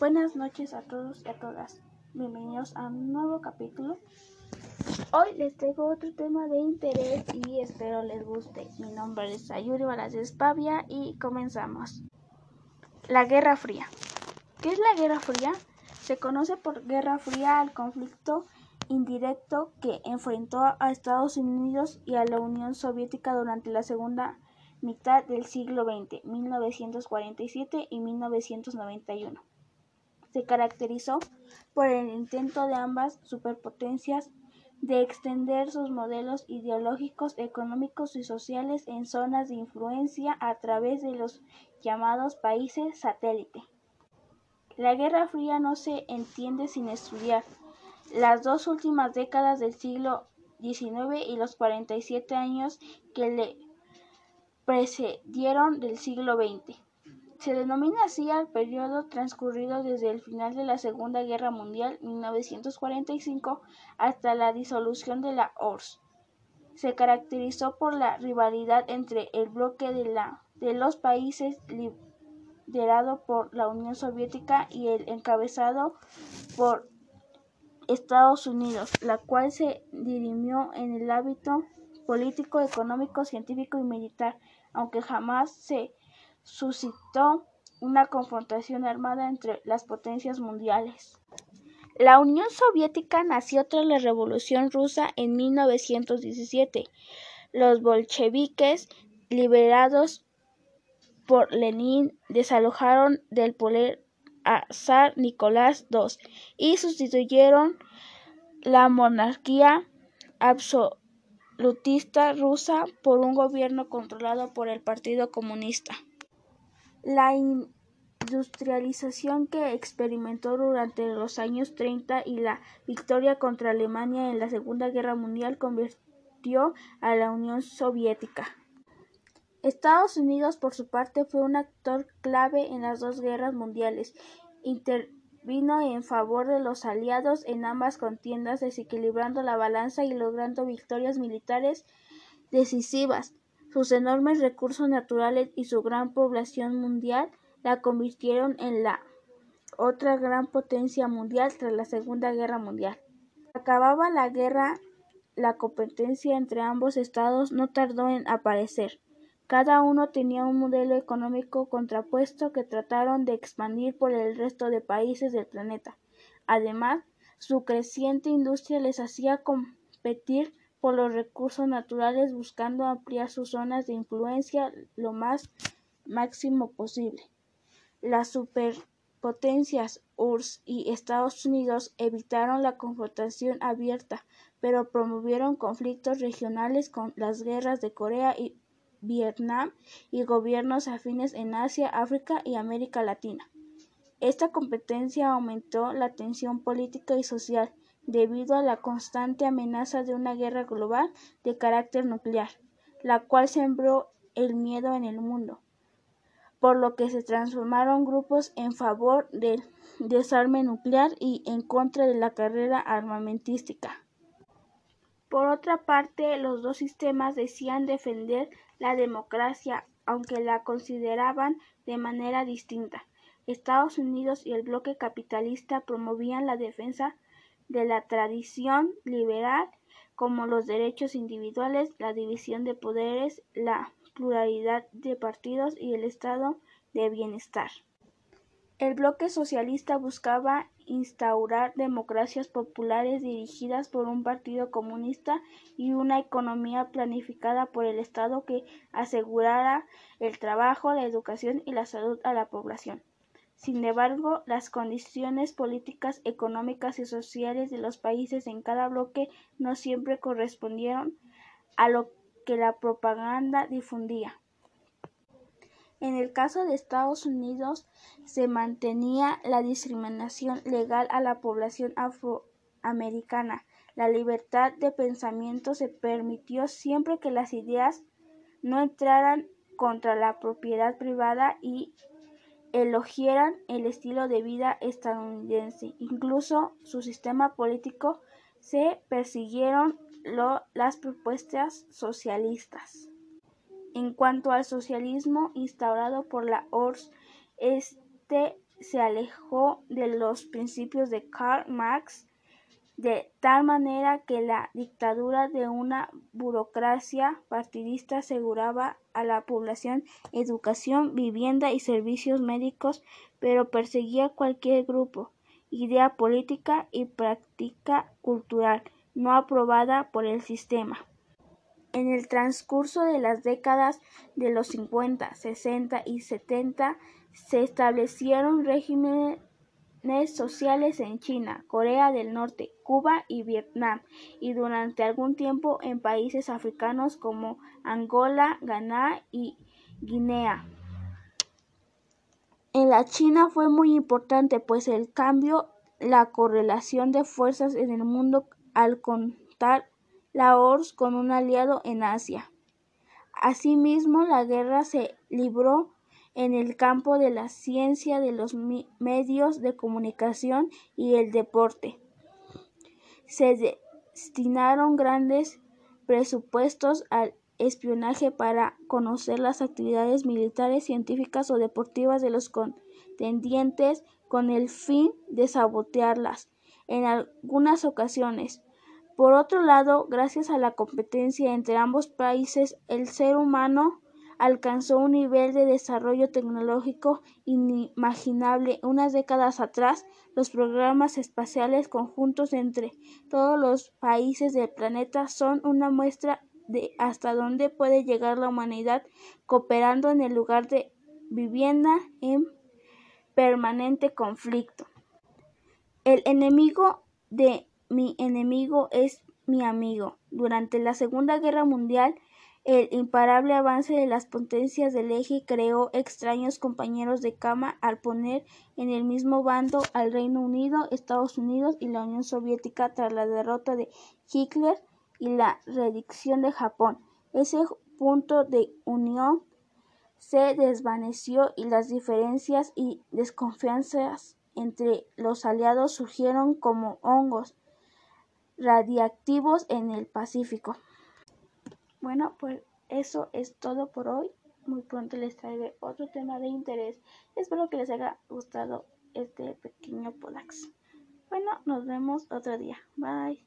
Buenas noches a todos y a todas. Bienvenidos a un nuevo capítulo. Hoy les traigo otro tema de interés y espero les guste. Mi nombre es Ayuri Balas Pavia y comenzamos. La Guerra Fría. ¿Qué es la Guerra Fría? Se conoce por Guerra Fría al conflicto indirecto que enfrentó a Estados Unidos y a la Unión Soviética durante la Segunda mitad del siglo XX, 1947 y 1991. Se caracterizó por el intento de ambas superpotencias de extender sus modelos ideológicos, económicos y sociales en zonas de influencia a través de los llamados países satélite. La Guerra Fría no se entiende sin estudiar las dos últimas décadas del siglo XIX y los 47 años que le precedieron del siglo XX. Se denomina así al periodo transcurrido desde el final de la Segunda Guerra Mundial 1945 hasta la disolución de la URSS. Se caracterizó por la rivalidad entre el bloque de, la, de los países liderado por la Unión Soviética y el encabezado por Estados Unidos, la cual se dirimió en el hábito político, económico, científico y militar aunque jamás se suscitó una confrontación armada entre las potencias mundiales. La Unión Soviética nació tras la Revolución rusa en 1917. Los bolcheviques, liberados por Lenin, desalojaron del poder a zar Nicolás II y sustituyeron la monarquía absoluta rusa por un gobierno controlado por el Partido Comunista. La industrialización que experimentó durante los años 30 y la victoria contra Alemania en la Segunda Guerra Mundial convirtió a la Unión Soviética. Estados Unidos, por su parte, fue un actor clave en las dos guerras mundiales vino en favor de los aliados en ambas contiendas, desequilibrando la balanza y logrando victorias militares decisivas. Sus enormes recursos naturales y su gran población mundial la convirtieron en la otra gran potencia mundial tras la Segunda Guerra Mundial. Acababa la guerra, la competencia entre ambos estados no tardó en aparecer. Cada uno tenía un modelo económico contrapuesto que trataron de expandir por el resto de países del planeta. Además, su creciente industria les hacía competir por los recursos naturales buscando ampliar sus zonas de influencia lo más máximo posible. Las superpotencias URSS y Estados Unidos evitaron la confrontación abierta, pero promovieron conflictos regionales con las guerras de Corea y Vietnam y gobiernos afines en Asia, África y América Latina. Esta competencia aumentó la tensión política y social debido a la constante amenaza de una guerra global de carácter nuclear, la cual sembró el miedo en el mundo, por lo que se transformaron grupos en favor del desarme nuclear y en contra de la carrera armamentística. Por otra parte, los dos sistemas decían defender la democracia, aunque la consideraban de manera distinta. Estados Unidos y el bloque capitalista promovían la defensa de la tradición liberal como los derechos individuales, la división de poderes, la pluralidad de partidos y el estado de bienestar. El bloque socialista buscaba instaurar democracias populares dirigidas por un partido comunista y una economía planificada por el Estado que asegurara el trabajo, la educación y la salud a la población. Sin embargo, las condiciones políticas, económicas y sociales de los países en cada bloque no siempre correspondieron a lo que la propaganda difundía. En el caso de Estados Unidos, se mantenía la discriminación legal a la población afroamericana. La libertad de pensamiento se permitió siempre que las ideas no entraran contra la propiedad privada y elogiaran el estilo de vida estadounidense. Incluso su sistema político se persiguieron las propuestas socialistas. En cuanto al socialismo instaurado por la ORS, este se alejó de los principios de Karl Marx de tal manera que la dictadura de una burocracia partidista aseguraba a la población educación, vivienda y servicios médicos, pero perseguía cualquier grupo, idea política y práctica cultural no aprobada por el sistema. En el transcurso de las décadas de los 50, 60 y 70 se establecieron regímenes sociales en China, Corea del Norte, Cuba y Vietnam, y durante algún tiempo en países africanos como Angola, Ghana y Guinea. En la China fue muy importante, pues el cambio la correlación de fuerzas en el mundo al contar la ORS con un aliado en Asia. Asimismo, la guerra se libró en el campo de la ciencia, de los medios de comunicación y el deporte. Se destinaron grandes presupuestos al espionaje para conocer las actividades militares, científicas o deportivas de los contendientes con el fin de sabotearlas en algunas ocasiones. Por otro lado, gracias a la competencia entre ambos países, el ser humano alcanzó un nivel de desarrollo tecnológico inimaginable. Unas décadas atrás, los programas espaciales conjuntos entre todos los países del planeta son una muestra de hasta dónde puede llegar la humanidad cooperando en el lugar de vivienda en permanente conflicto. El enemigo de mi enemigo es mi amigo. Durante la Segunda Guerra Mundial, el imparable avance de las potencias del eje creó extraños compañeros de cama al poner en el mismo bando al Reino Unido, Estados Unidos y la Unión Soviética tras la derrota de Hitler y la redicción de Japón. Ese punto de unión se desvaneció y las diferencias y desconfianzas entre los aliados surgieron como hongos radiactivos en el Pacífico. Bueno, pues eso es todo por hoy. Muy pronto les traeré otro tema de interés. Espero que les haya gustado este pequeño Podax. Bueno, nos vemos otro día. Bye.